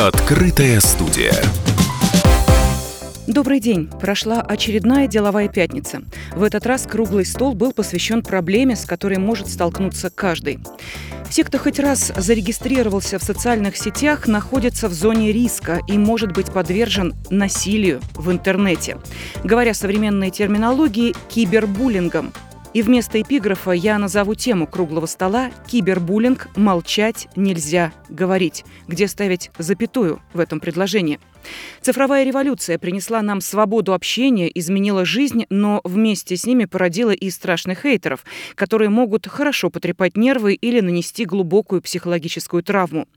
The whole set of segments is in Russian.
Открытая студия. Добрый день. Прошла очередная деловая пятница. В этот раз круглый стол был посвящен проблеме, с которой может столкнуться каждый. Все, кто хоть раз зарегистрировался в социальных сетях, находятся в зоне риска и может быть подвержен насилию в интернете. Говоря современной терминологией, кибербуллингом – и вместо эпиграфа я назову тему круглого стола «Кибербуллинг. Молчать нельзя говорить», где ставить запятую в этом предложении. Цифровая революция принесла нам свободу общения, изменила жизнь, но вместе с ними породила и страшных хейтеров, которые могут хорошо потрепать нервы или нанести глубокую психологическую травму.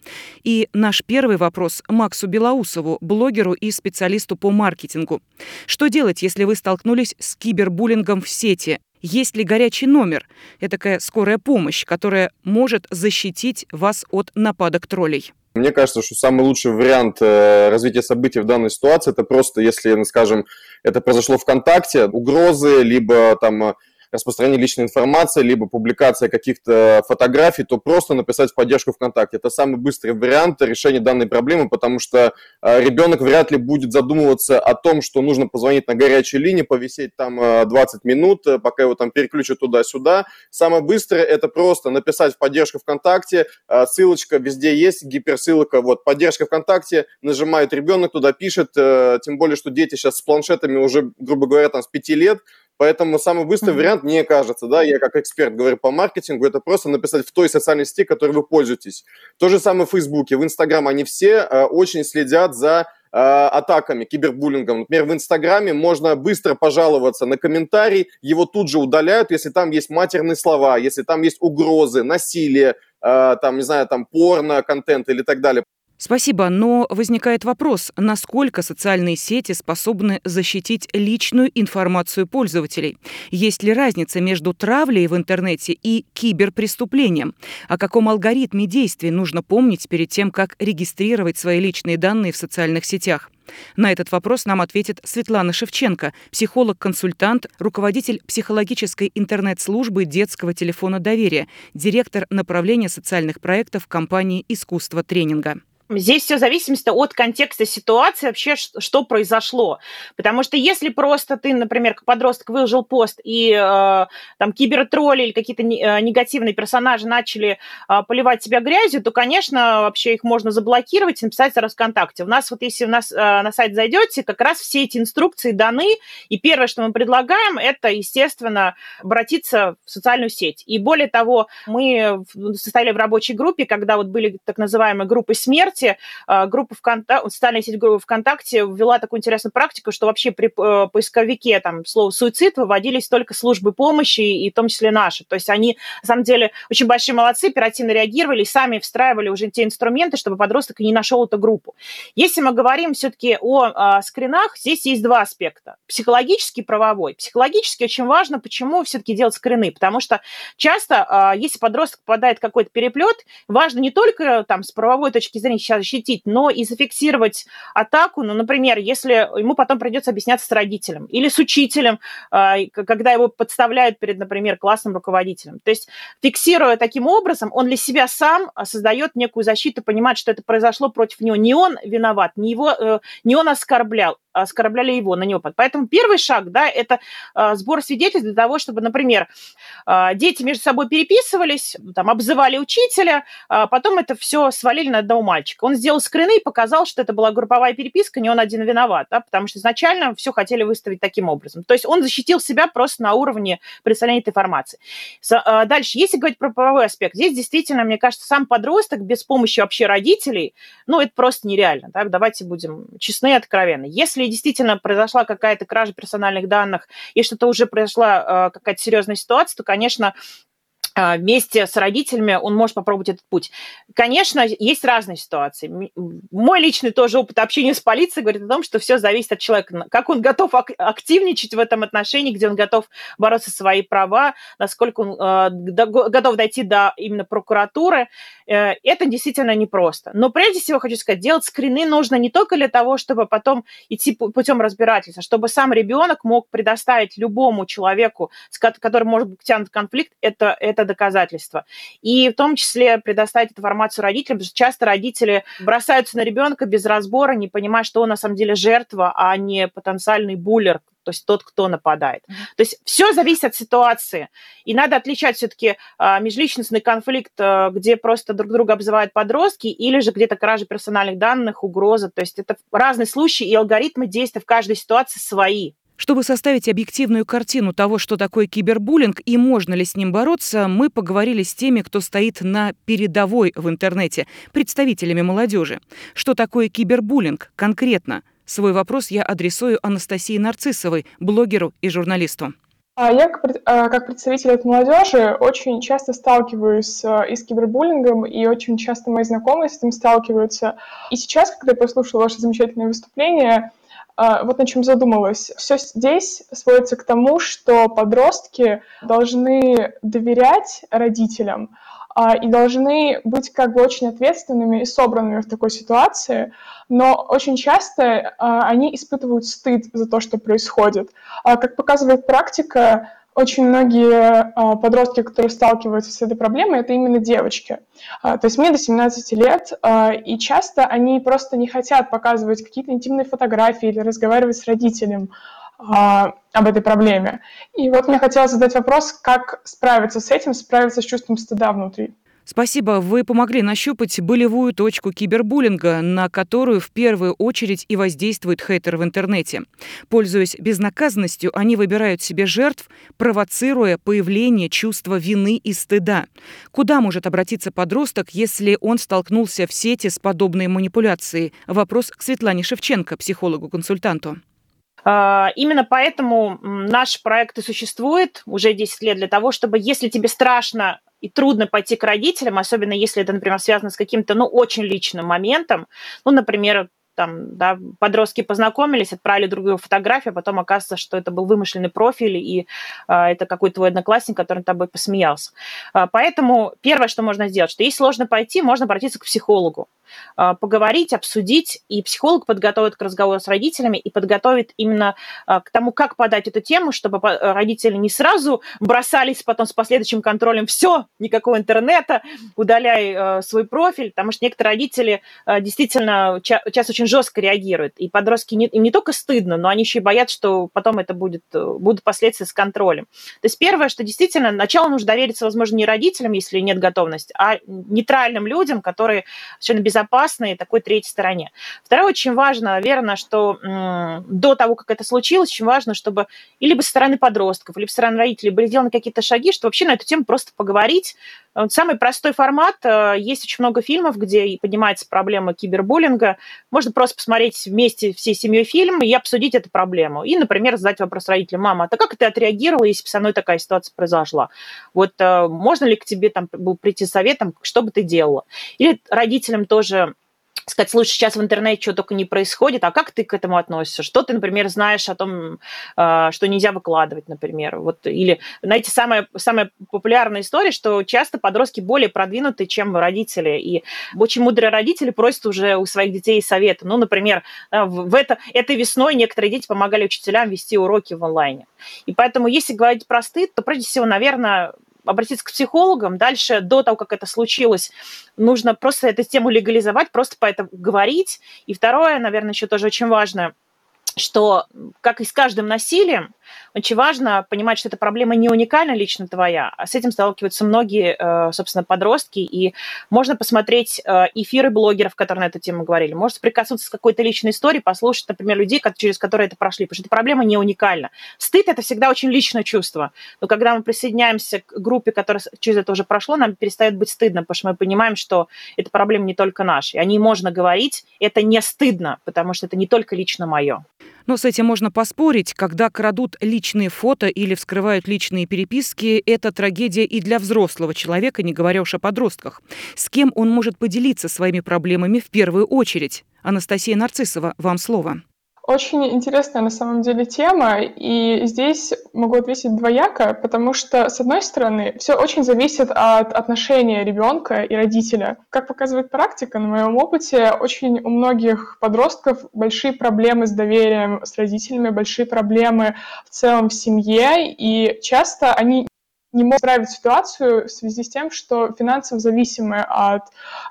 И наш первый вопрос Максу Белоусову, блогеру и специалисту по маркетингу. Что делать, если вы столкнулись с кибербуллингом в сети? Есть ли горячий номер? Это такая скорая помощь, которая может защитить вас от нападок троллей. Мне кажется, что самый лучший вариант э, развития событий в данной ситуации это просто, если, скажем, это произошло ВКонтакте, угрозы, либо там распространение личной информации, либо публикация каких-то фотографий, то просто написать в поддержку ВКонтакте. Это самый быстрый вариант решения данной проблемы, потому что а, ребенок вряд ли будет задумываться о том, что нужно позвонить на горячей линии, повисеть там 20 а, минут, э, пока его там переключат туда-сюда. Самое быстрое – это просто написать в поддержку ВКонтакте, а, ссылочка везде есть, гиперссылка, вот, поддержка ВКонтакте, нажимает ребенок, туда пишет, э, тем более, что дети сейчас с планшетами уже, грубо говоря, там с 5 лет, Поэтому самый быстрый mm-hmm. вариант, мне кажется, да, я как эксперт говорю по маркетингу, это просто написать в той социальной сети, которой вы пользуетесь. То же самое в Фейсбуке, в Инстаграм, они все э, очень следят за э, атаками, кибербуллингом. Например, в Инстаграме можно быстро пожаловаться на комментарий, его тут же удаляют, если там есть матерные слова, если там есть угрозы, насилие, э, там, не знаю, там порно, контент или так далее. Спасибо, но возникает вопрос, насколько социальные сети способны защитить личную информацию пользователей? Есть ли разница между травлей в интернете и киберпреступлением? О каком алгоритме действий нужно помнить перед тем, как регистрировать свои личные данные в социальных сетях? На этот вопрос нам ответит Светлана Шевченко, психолог-консультант, руководитель психологической интернет-службы детского телефона доверия, директор направления социальных проектов компании «Искусство тренинга». Здесь все зависит от контекста ситуации, вообще, что произошло. Потому что если просто ты, например, как подросток выложил пост, и э, там кибертролли или какие-то э, негативные персонажи начали э, поливать тебя грязью, то, конечно, вообще их можно заблокировать и написать раз ВКонтакте. У нас вот если у нас э, на сайт зайдете, как раз все эти инструкции даны, и первое, что мы предлагаем, это, естественно, обратиться в социальную сеть. И более того, мы состояли в рабочей группе, когда вот были так называемые группы смерти, ВКонтакте, группа ВКонтакте, социальная сеть группы ВКонтакте ввела такую интересную практику, что вообще при э, поисковике там слово «суицид» выводились только службы помощи, и в том числе наши. То есть они, на самом деле, очень большие молодцы, оперативно реагировали сами встраивали уже те инструменты, чтобы подросток не нашел эту группу. Если мы говорим все-таки о а, скринах, здесь есть два аспекта. Психологический и правовой. Психологически очень важно, почему все-таки делать скрины, потому что часто, а, если подросток попадает в какой-то переплет, важно не только там с правовой точки зрения защитить, но и зафиксировать атаку. Ну, например, если ему потом придется объясняться с родителем или с учителем, а, когда его подставляют перед, например, классным руководителем. То есть, фиксируя таким образом, он для себя сам создает некую защиту, понимает, что это произошло против него. Не он виноват, не, его, э, не он оскорблял, оскорбляли его на него. Поэтому первый шаг, да, это а, сбор свидетельств для того, чтобы, например, а, дети между собой переписывались, там, обзывали учителя, а потом это все свалили на одного мальчика. Он сделал скрины и показал, что это была групповая переписка, не он один виноват, да, потому что изначально все хотели выставить таким образом. То есть он защитил себя просто на уровне представления этой информации. Дальше, если говорить про правовой аспект, здесь действительно, мне кажется, сам подросток без помощи вообще родителей, ну, это просто нереально. Да? Давайте будем честны и откровенны. Если если действительно произошла какая-то кража персональных данных и что-то уже произошла э, какая-то серьезная ситуация, то, конечно, а, вместе с родителями он может попробовать этот путь. Конечно, есть разные ситуации. Мой личный тоже опыт общения с полицией говорит о том, что все зависит от человека, как он готов активничать в этом отношении, где он готов бороться за свои права, насколько он э, готов дойти до именно прокуратуры. Э, это действительно непросто. Но прежде всего хочу сказать, делать скрины нужно не только для того, чтобы потом идти путем разбирательства, чтобы сам ребенок мог предоставить любому человеку, с которым может быть тянут конфликт, это, это доказательство. И в том числе предоставить информацию родителям, потому что часто родители бросаются на ребенка без разбора, не понимая, что он на самом деле жертва, а не потенциальный буллер, то есть тот, кто нападает. То есть все зависит от ситуации. И надо отличать все-таки а, межличностный конфликт, а, где просто друг друга обзывают подростки, или же где-то кража персональных данных, угроза. То есть это разные случаи, и алгоритмы действия в каждой ситуации свои. Чтобы составить объективную картину того, что такое кибербуллинг и можно ли с ним бороться, мы поговорили с теми, кто стоит на передовой в интернете, представителями молодежи. Что такое кибербуллинг конкретно? Свой вопрос я адресую Анастасии Нарциссовой, блогеру и журналисту. А я, а, как представитель от молодежи, очень часто сталкиваюсь а, и с кибербуллингом, и очень часто мои знакомые с этим сталкиваются. И сейчас, когда я послушала ваше замечательное выступление, вот на чем задумалась. Все здесь сводится к тому, что подростки должны доверять родителям, а, и должны быть как бы очень ответственными и собранными в такой ситуации, но очень часто а, они испытывают стыд за то, что происходит. А, как показывает практика, очень многие подростки, которые сталкиваются с этой проблемой, это именно девочки. То есть мне до 17 лет, и часто они просто не хотят показывать какие-то интимные фотографии или разговаривать с родителем а, об этой проблеме. И вот мне хотелось задать вопрос, как справиться с этим, справиться с чувством стыда внутри. Спасибо. Вы помогли нащупать болевую точку кибербуллинга, на которую в первую очередь и воздействует хейтер в интернете. Пользуясь безнаказанностью, они выбирают себе жертв, провоцируя появление чувства вины и стыда. Куда может обратиться подросток, если он столкнулся в сети с подобной манипуляцией? Вопрос к Светлане Шевченко, психологу-консультанту. А, именно поэтому наш проект и существует уже 10 лет для того, чтобы, если тебе страшно и трудно пойти к родителям, особенно если это, например, связано с каким-то, ну, очень личным моментом, ну, например, там, да, подростки познакомились, отправили друг другу фотографию, а потом оказывается, что это был вымышленный профиль, и э, это какой-то твой одноклассник, который над тобой посмеялся. Э, поэтому первое, что можно сделать, что если сложно пойти, можно обратиться к психологу, поговорить, обсудить, и психолог подготовит к разговору с родителями и подготовит именно э, к тому, как подать эту тему, чтобы родители не сразу бросались потом с последующим контролем, все, никакого интернета, удаляй свой профиль, потому что некоторые родители действительно ча- часто очень жестко реагируют. И подростки не, им не только стыдно, но они еще и боятся, что потом это будет, будут последствия с контролем. То есть первое, что действительно, начало нужно довериться, возможно, не родителям, если нет готовности, а нейтральным людям, которые совершенно безопасны такой третьей стороне. Второе, очень важно, наверное, что м- до того, как это случилось, очень важно, чтобы и либо со стороны подростков, либо со стороны родителей были сделаны какие-то шаги, чтобы вообще на эту тему просто поговорить. Самый простой формат. Э, есть очень много фильмов, где поднимается проблема кибербуллинга. Можно просто посмотреть вместе всей семьей фильм и обсудить эту проблему. И, например, задать вопрос родителям, мама, а как ты отреагировала, если бы со мной такая ситуация произошла? Вот э, можно ли к тебе там был прийти советом, что бы ты делала? Или родителям тоже сказать, слушай, сейчас в интернете что только не происходит, а как ты к этому относишься? Что ты, например, знаешь о том, а, что нельзя выкладывать, например? Вот, или, знаете, самая, самая популярная история, что часто подростки более продвинуты, чем родители, и очень мудрые родители просят уже у своих детей совета. Ну, например, в это, этой весной некоторые дети помогали учителям вести уроки в онлайне. И поэтому, если говорить про стыд, то прежде всего, наверное, обратиться к психологам. Дальше, до того, как это случилось, нужно просто эту тему легализовать, просто по этому говорить. И второе, наверное, еще тоже очень важно, что, как и с каждым насилием, очень важно понимать, что эта проблема не уникальна лично твоя, а с этим сталкиваются многие, э, собственно, подростки, и можно посмотреть э, эфиры блогеров, которые на эту тему говорили, можно прикоснуться с какой-то личной историей, послушать, например, людей, через которые это прошли, потому что эта проблема не уникальна. Стыд – это всегда очень личное чувство, но когда мы присоединяемся к группе, которая через это уже прошло, нам перестает быть стыдно, потому что мы понимаем, что эта проблема не только наша, и о ней можно говорить, это не стыдно, потому что это не только лично мое. Но с этим можно поспорить, когда крадут личные фото или вскрывают личные переписки, это трагедия и для взрослого человека, не говоря уж о подростках. С кем он может поделиться своими проблемами в первую очередь? Анастасия Нарциссова, вам слово. Очень интересная на самом деле тема, и здесь могу ответить двояко, потому что, с одной стороны, все очень зависит от отношения ребенка и родителя. Как показывает практика, на моем опыте, очень у многих подростков большие проблемы с доверием с родителями, большие проблемы в целом в семье, и часто они не могут исправить ситуацию в связи с тем, что финансово зависимы от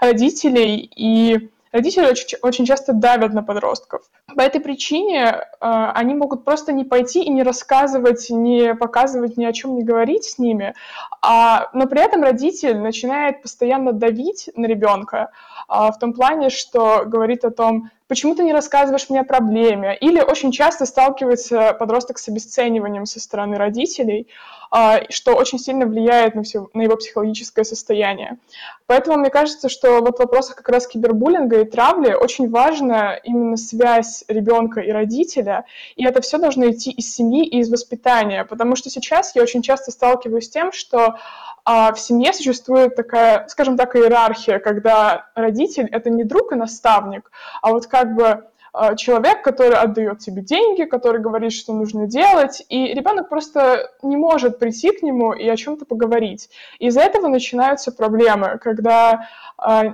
родителей, и родители очень, очень часто давят на подростков. По этой причине э, они могут просто не пойти и не рассказывать, не показывать, ни о чем не говорить с ними, а, но при этом родитель начинает постоянно давить на ребенка э, в том плане, что говорит о том, почему ты не рассказываешь мне о проблеме, или очень часто сталкивается подросток с обесцениванием со стороны родителей, а, что очень сильно влияет на, все, на его психологическое состояние. Поэтому мне кажется, что вот в вопросах как раз кибербуллинга и травли очень важна именно связь ребенка и родителя, и это все должно идти из семьи и из воспитания, потому что сейчас я очень часто сталкиваюсь с тем, что а в семье существует такая, скажем так, иерархия, когда родитель — это не друг и наставник, а вот как бы Э, человек, который отдает тебе деньги, который говорит, что нужно делать, и ребенок просто не может прийти к нему и о чем-то поговорить. Из-за этого начинаются проблемы, когда э,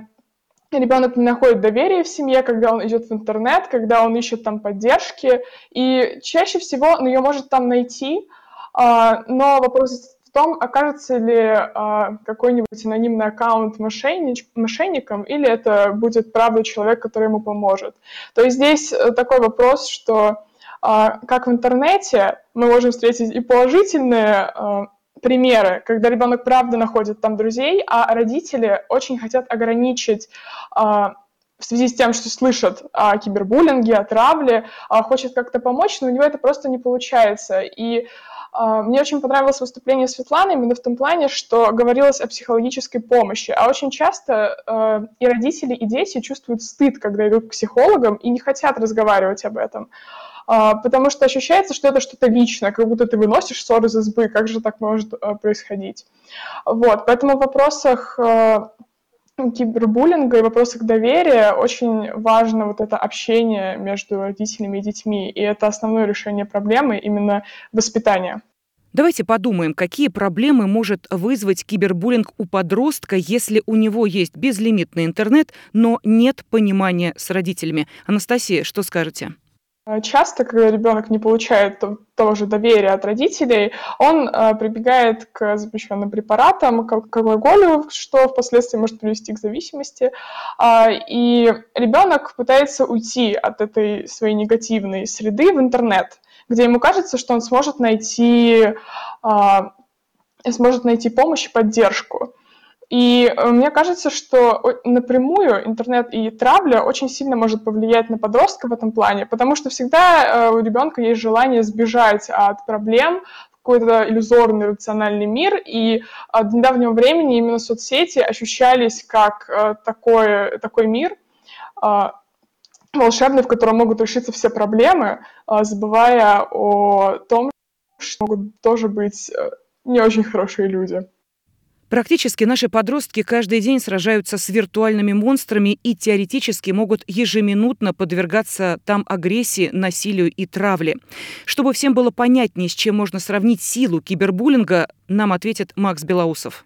ребенок не находит доверия в семье, когда он идет в интернет, когда он ищет там поддержки, и чаще всего он ее может там найти, э, но вопрос в том, окажется ли а, какой-нибудь анонимный аккаунт мошеннич, мошенником, или это будет правда человек, который ему поможет. То есть здесь э, такой вопрос, что а, как в интернете мы можем встретить и положительные а, примеры, когда ребенок правда находит там друзей, а родители очень хотят ограничить а, в связи с тем, что слышат о кибербуллинге, о травле, а, хочет как-то помочь, но у него это просто не получается. И а, мне очень понравилось выступление Светланы именно в том плане, что говорилось о психологической помощи. А очень часто и родители, и дети чувствуют стыд, когда идут к психологам, и не хотят разговаривать об этом. А, потому что ощущается, что это что-то личное, как будто ты выносишь ссоры из избы, как же так может э, происходить. Вот, поэтому в вопросах э, кибербуллинга и вопросах доверия очень важно вот это общение между родителями и детьми, и это основное решение проблемы именно воспитания. Давайте подумаем, какие проблемы может вызвать кибербуллинг у подростка, если у него есть безлимитный интернет, но нет понимания с родителями. Анастасия, что скажете? Э, часто, когда ребенок не получает того же доверия от родителей, он э, прибегает к запрещенным препаратам, к алкоголю, что впоследствии может привести к зависимости. Э, и ребенок пытается уйти от этой своей негативной среды в интернет, где ему кажется, что он сможет найти, сможет найти помощь и поддержку. И э, мне кажется, что напрямую интернет и травля очень сильно может повлиять на подростка в этом плане, потому что всегда э, у ребенка есть желание сбежать от проблем, какой-то иллюзорный рациональный мир, и от недавнего времени именно соцсети ощущались как э, такой, такой мир, волшебный, в котором могут решиться все проблемы, забывая о том, что могут тоже быть не очень хорошие люди. Практически наши подростки каждый день сражаются с виртуальными монстрами и теоретически могут ежеминутно подвергаться там агрессии, насилию и травле. Чтобы всем было понятнее, с чем можно сравнить силу кибербуллинга, нам ответит Макс Белоусов.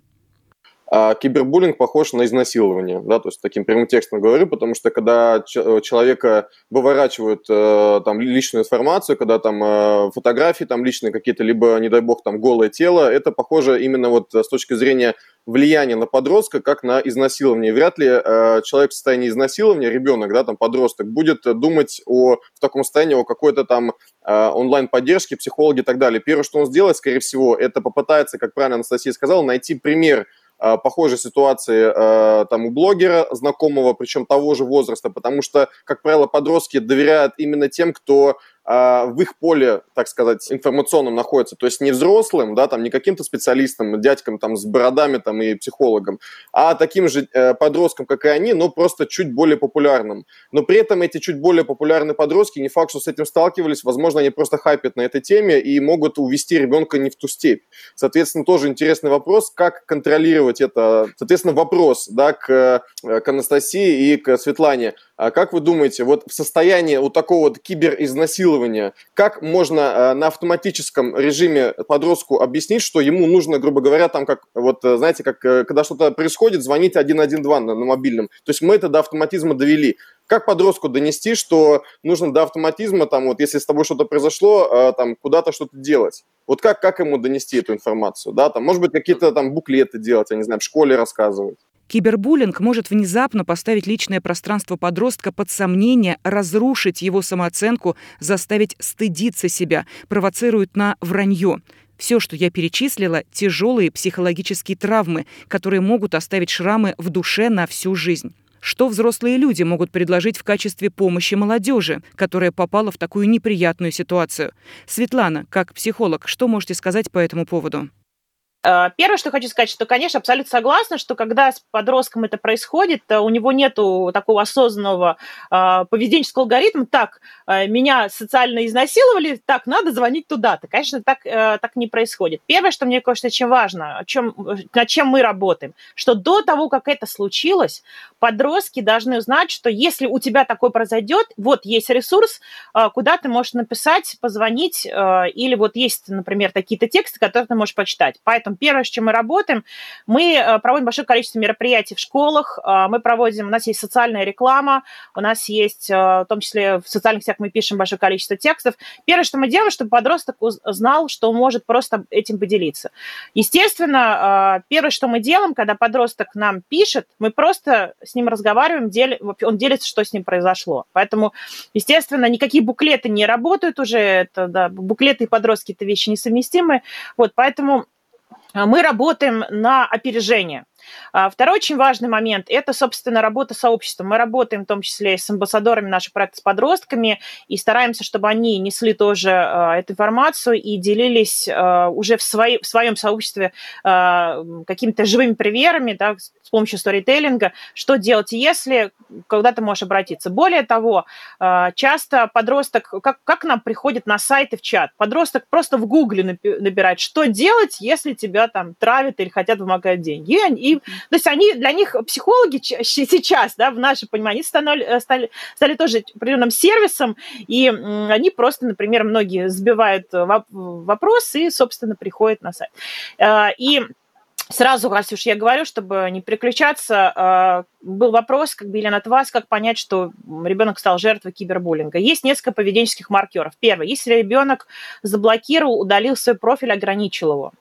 А кибербуллинг похож на изнасилование, да, то есть таким прямым текстом говорю, потому что когда человека выворачивают э, там личную информацию, когда там э, фотографии там личные какие-то, либо, не дай бог, там голое тело, это похоже именно вот с точки зрения влияния на подростка, как на изнасилование. Вряд ли э, человек в состоянии изнасилования, ребенок, да, там подросток, будет думать о, в таком состоянии о какой-то там э, онлайн-поддержке, психологе и так далее. Первое, что он сделает, скорее всего, это попытается, как правильно Анастасия сказала, найти пример Э, похожей ситуации э, там у блогера знакомого, причем того же возраста, потому что, как правило, подростки доверяют именно тем, кто в их поле, так сказать, информационном находится. То есть не взрослым, да, там, не каким-то специалистом, дядькам там с бородами там и психологом, а таким же э, подросткам, как и они, но просто чуть более популярным. Но при этом эти чуть более популярные подростки, не факт, что с этим сталкивались, возможно, они просто хайпят на этой теме и могут увести ребенка не в ту степь. Соответственно, тоже интересный вопрос, как контролировать это. Соответственно, вопрос, да, к, э, к Анастасии и к Светлане. А как вы думаете, вот в состоянии вот такого вот киберизнасилования, как можно э, на автоматическом режиме подростку объяснить, что ему нужно, грубо говоря, там как, вот э, знаете, как э, когда что-то происходит, звонить 112 на, на мобильном. То есть мы это до автоматизма довели. Как подростку донести, что нужно до автоматизма, там, вот если с тобой что-то произошло, там, куда-то что-то делать? Вот как, как ему донести эту информацию, да, там, может быть, какие-то там буклеты делать, я не знаю, в школе рассказывать? Кибербуллинг может внезапно поставить личное пространство подростка под сомнение, разрушить его самооценку, заставить стыдиться себя, провоцирует на вранье. Все, что я перечислила, тяжелые психологические травмы, которые могут оставить шрамы в душе на всю жизнь. Что взрослые люди могут предложить в качестве помощи молодежи, которая попала в такую неприятную ситуацию? Светлана, как психолог, что можете сказать по этому поводу? Э, первое, что хочу сказать, что, конечно, абсолютно согласна, что когда с подростком это происходит, э, у него нет такого осознанного э, поведенческого алгоритма, так, меня социально изнасиловали, так, надо звонить туда-то. Конечно, так, так не происходит. Первое, что мне кажется очень важно, о чем, над чем мы работаем, что до того, как это случилось, подростки должны узнать, что если у тебя такое произойдет, вот есть ресурс, куда ты можешь написать, позвонить, или вот есть, например, такие-то тексты, которые ты можешь почитать. Поэтому этом первое, с чем мы работаем, мы э, проводим большое количество мероприятий в школах, э, мы проводим, у нас есть социальная реклама, у нас есть, э, в том числе в социальных сетях мы пишем большое количество текстов. Первое, что мы делаем, чтобы подросток знал, что он может просто этим поделиться. Естественно, первое, что мы делаем, когда подросток нам пишет, мы просто с ним разговариваем, он делится, что с ним произошло. Поэтому, естественно, никакие буклеты не работают уже, это, да, буклеты и подростки – это вещи несовместимые. Вот, поэтому мы работаем на опережение. А, второй очень важный момент – это, собственно, работа сообщества. Мы работаем в том числе с амбассадорами наших проектов с подростками и стараемся, чтобы они несли тоже а, эту информацию и делились а, уже в, свои, в своем сообществе какими-то живыми примерами, да, с помощью сторителлинга, что делать, если когда ты можешь обратиться. Более того, часто подросток, как, как нам приходит на сайт и в чат, подросток просто в гугле набирает, что делать, если тебя там травят или хотят вымогать деньги. И, и, то есть они, для них психологи сейчас, да, в нашем понимании, стали, э, стали, стали тоже определенным сервисом, и они просто, например, многие сбивают вопрос и, собственно, приходят на сайт. Э, и Сразу, раз уж я говорю, чтобы не переключаться, а, был вопрос, как бы, Елена, от вас, как понять, что ребенок стал жертвой кибербуллинга. Есть несколько поведенческих маркеров. Первый, если ребенок заблокировал, удалил свой профиль, ограничил его.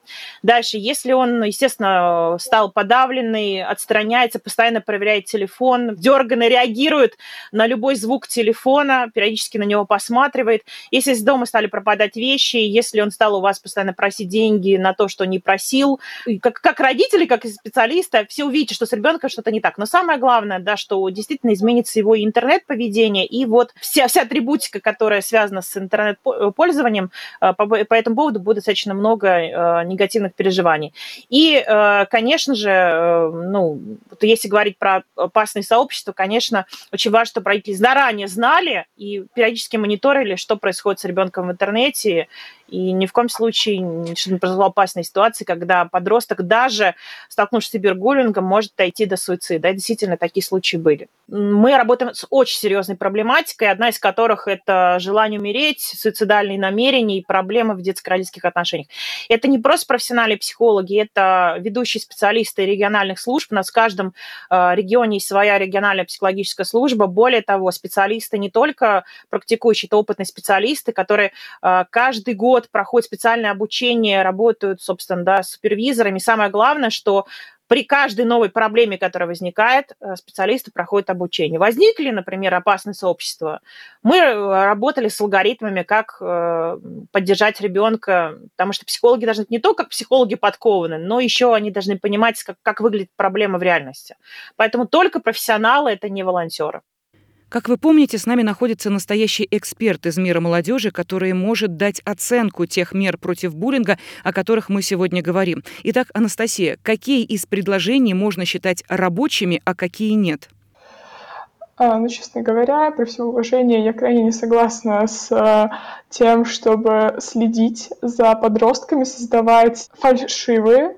Дальше, если он, естественно, стал подавленный, отстраняется, постоянно проверяет телефон, дерганно реагирует на любой звук телефона, периодически на него посматривает. Если из дома стали пропадать вещи, если он стал у вас постоянно просить деньги на то, что не просил, как, как родители, как и специалисты, все увидите, что с ребенком что-то не так. Но самое главное, да, что действительно изменится его интернет-поведение и вот вся, вся атрибутика, которая связана с интернет-пользованием, э, по, по этому поводу будет достаточно много э, негативных переживаний. И, э, конечно же, ну, если говорить про опасные сообщества, конечно, очень важно, чтобы родители заранее знали и периодически мониторили, что происходит с ребенком в интернете, и ни в коем случае не произошла опасная ситуация, когда подросток, даже столкнувшись с кибербуллингом, может дойти до суицида. Да, действительно, такие случаи были. Мы работаем с очень серьезной проблематикой, одна из которых это желание умереть, суицидальные намерения и проблемы в детско-родительских отношениях. Это не просто профессиональные психологи, это ведущие специалисты региональных служб. У нас в каждом э, регионе есть своя региональная психологическая служба. Более того, специалисты не только практикующие, это опытные специалисты, которые э, каждый год проходят специальное обучение, работают, собственно, да, с супервизорами. Самое главное, что при каждой новой проблеме, которая возникает, э, специалисты проходят обучение. Возникли, например, опасные сообщества, мы э, работали с алгоритмами, как э, поддержать ребенка, потому что психологи должны не только как психологи подкованы, но еще они должны понимать, как, как выглядит проблема в реальности. Поэтому только профессионалы – это не волонтеры. Как вы помните, с нами находится настоящий эксперт из мира молодежи, который может дать оценку тех мер против буллинга, о которых мы сегодня говорим. Итак, Анастасия, какие из предложений можно считать рабочими, а какие нет? А, ну, честно говоря, при всем уважении, я крайне не согласна с э, тем, чтобы следить за подростками, создавать фальшивые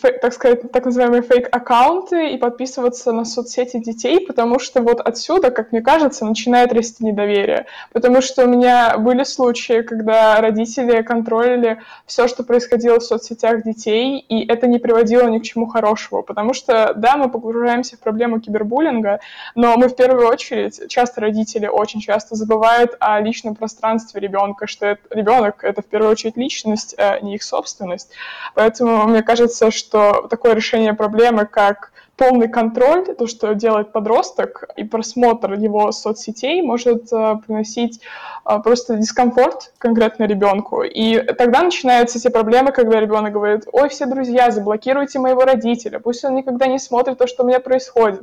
так сказать, так называемые фейк-аккаунты и подписываться на соцсети детей, потому что вот отсюда, как мне кажется, начинает расти недоверие. Потому что у меня были случаи, когда родители контролили все, что происходило в соцсетях детей, и это не приводило ни к чему хорошему. Потому что, да, мы погружаемся в проблему кибербуллинга, но мы в первую очередь, часто родители очень часто забывают о личном пространстве ребенка, что это, ребенок — это в первую очередь личность, а не их собственность. Поэтому, мне кажется, кажется, что такое решение проблемы, как полный контроль, то, что делает подросток, и просмотр его соцсетей может э, приносить э, просто дискомфорт конкретно ребенку. И тогда начинаются те проблемы, когда ребенок говорит, ой, все друзья, заблокируйте моего родителя, пусть он никогда не смотрит то, что у меня происходит.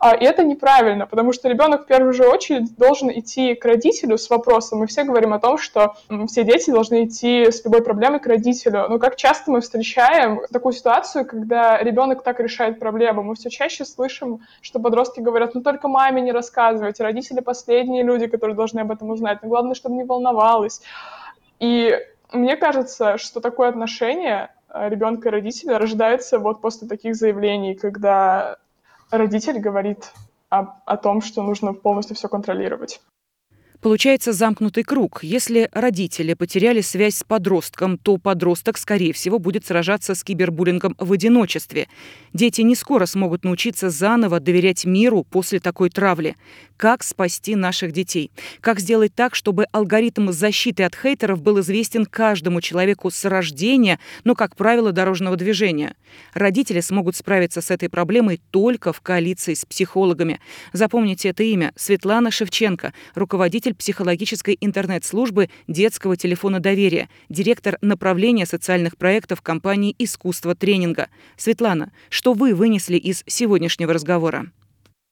А, и это неправильно, потому что ребенок в первую же очередь должен идти к родителю с вопросом. Мы все говорим о том, что все дети должны идти с любой проблемой к родителю. Но как часто мы встречаем такую ситуацию, когда ребенок так решает проблему? Все чаще слышим, что подростки говорят, ну только маме не рассказывайте, родители последние люди, которые должны об этом узнать, но главное, чтобы не волновалась. И мне кажется, что такое отношение э, ребенка и родителя рождается вот после таких заявлений, когда родитель говорит о, о том, что нужно полностью все контролировать. Получается замкнутый круг. Если родители потеряли связь с подростком, то подросток, скорее всего, будет сражаться с кибербуллингом в одиночестве. Дети не скоро смогут научиться заново доверять миру после такой травли. Как спасти наших детей? Как сделать так, чтобы алгоритм защиты от хейтеров был известен каждому человеку с рождения, но, как правило, дорожного движения? Родители смогут справиться с этой проблемой только в коалиции с психологами. Запомните это имя – Светлана Шевченко, руководитель психологической интернет-службы детского телефона доверия, директор направления социальных проектов компании «Искусство тренинга». Светлана, что вы вынесли из сегодняшнего разговора?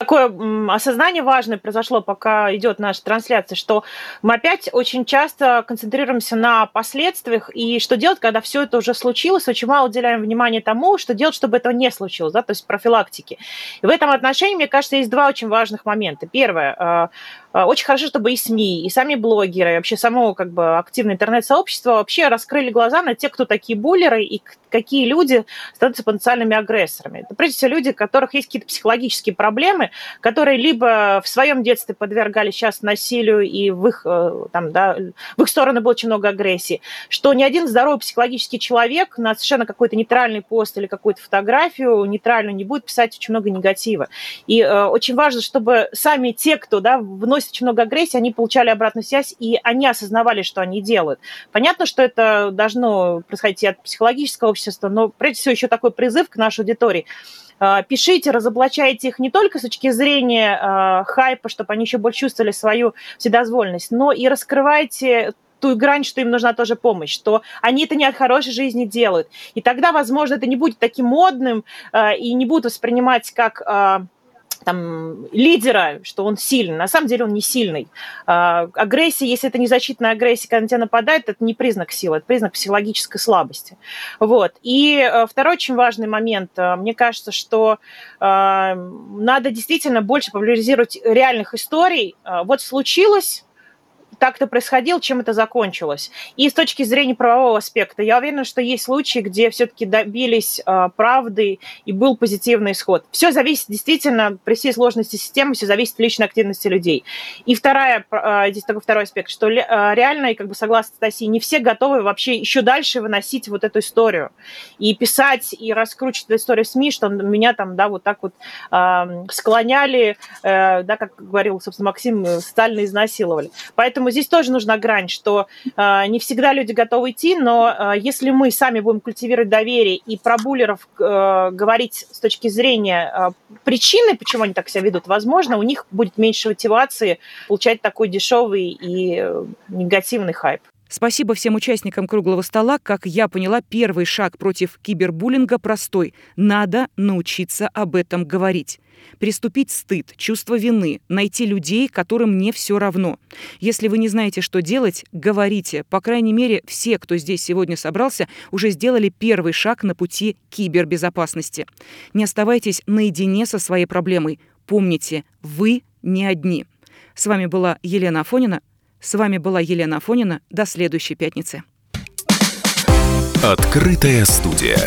такое осознание важное произошло, пока идет наша трансляция, что мы опять очень часто концентрируемся на последствиях и что делать, когда все это уже случилось, очень мало уделяем внимания тому, что делать, чтобы этого не случилось, да, то есть профилактики. И в этом отношении, мне кажется, есть два очень важных момента. Первое, э, очень хорошо, чтобы и СМИ, и сами блогеры, и вообще само как бы активное интернет-сообщество вообще раскрыли глаза на те, кто такие буллеры и какие люди становятся потенциальными агрессорами. Это прежде всего люди, у которых есть какие-то психологические проблемы, которые либо в своем детстве подвергались сейчас насилию, и в их, э, там, да, в их сторону было очень много агрессии, что ни один здоровый психологический человек на совершенно какой-то нейтральный пост или какую-то фотографию нейтральную не будет писать очень много негатива. И э, очень важно, чтобы сами те, кто да, вносит очень много агрессии, они получали обратную связь, и они осознавали, что они делают. Понятно, что это должно происходить от психологического общества, но прежде всего еще такой призыв к нашей аудитории – а, пишите, разоблачайте их не только с точки зрения э, хайпа, чтобы они еще больше чувствовали свою вседозволенность, но и раскрывайте ту грань, что им нужна тоже помощь, что они это не от хорошей жизни делают. И тогда, возможно, это не будет таким модным э, и не будут воспринимать как... Э, там, лидера, что он сильный. На самом деле он не сильный. А, агрессия, если это не защитная агрессия, когда на тебя нападает, это не признак силы, это признак психологической слабости. Вот. И э, второй очень важный момент. Э, мне кажется, что э, надо действительно больше популяризировать реальных историй. Вот случилось, так это происходило, чем это закончилось. И с точки зрения правового аспекта, я уверена, что есть случаи, где все-таки добились э, правды и был позитивный исход. Все зависит действительно, при всей сложности системы, все зависит от личной активности людей. И вторая, э, здесь такой второй аспект, что э, реально, и как бы согласно Стасии, не все готовы вообще еще дальше выносить вот эту историю. И писать, и раскручивать эту историю в СМИ, что меня там, да, вот так вот э, склоняли, э, да, как говорил, собственно, Максим, социально изнасиловали. Поэтому здесь тоже нужна грань, что э, не всегда люди готовы идти, но э, если мы сами будем культивировать доверие и про буллеров э, говорить с точки зрения э, причины, почему они так себя ведут, возможно, у них будет меньше мотивации получать такой дешевый и э, негативный хайп. Спасибо всем участникам круглого стола. Как я поняла, первый шаг против кибербуллинга простой. Надо научиться об этом говорить. Приступить стыд, чувство вины, найти людей, которым не все равно. Если вы не знаете, что делать, говорите. По крайней мере, все, кто здесь сегодня собрался, уже сделали первый шаг на пути кибербезопасности. Не оставайтесь наедине со своей проблемой. Помните, вы не одни. С вами была Елена Афонина. С вами была Елена Афонина. До следующей пятницы. Открытая студия.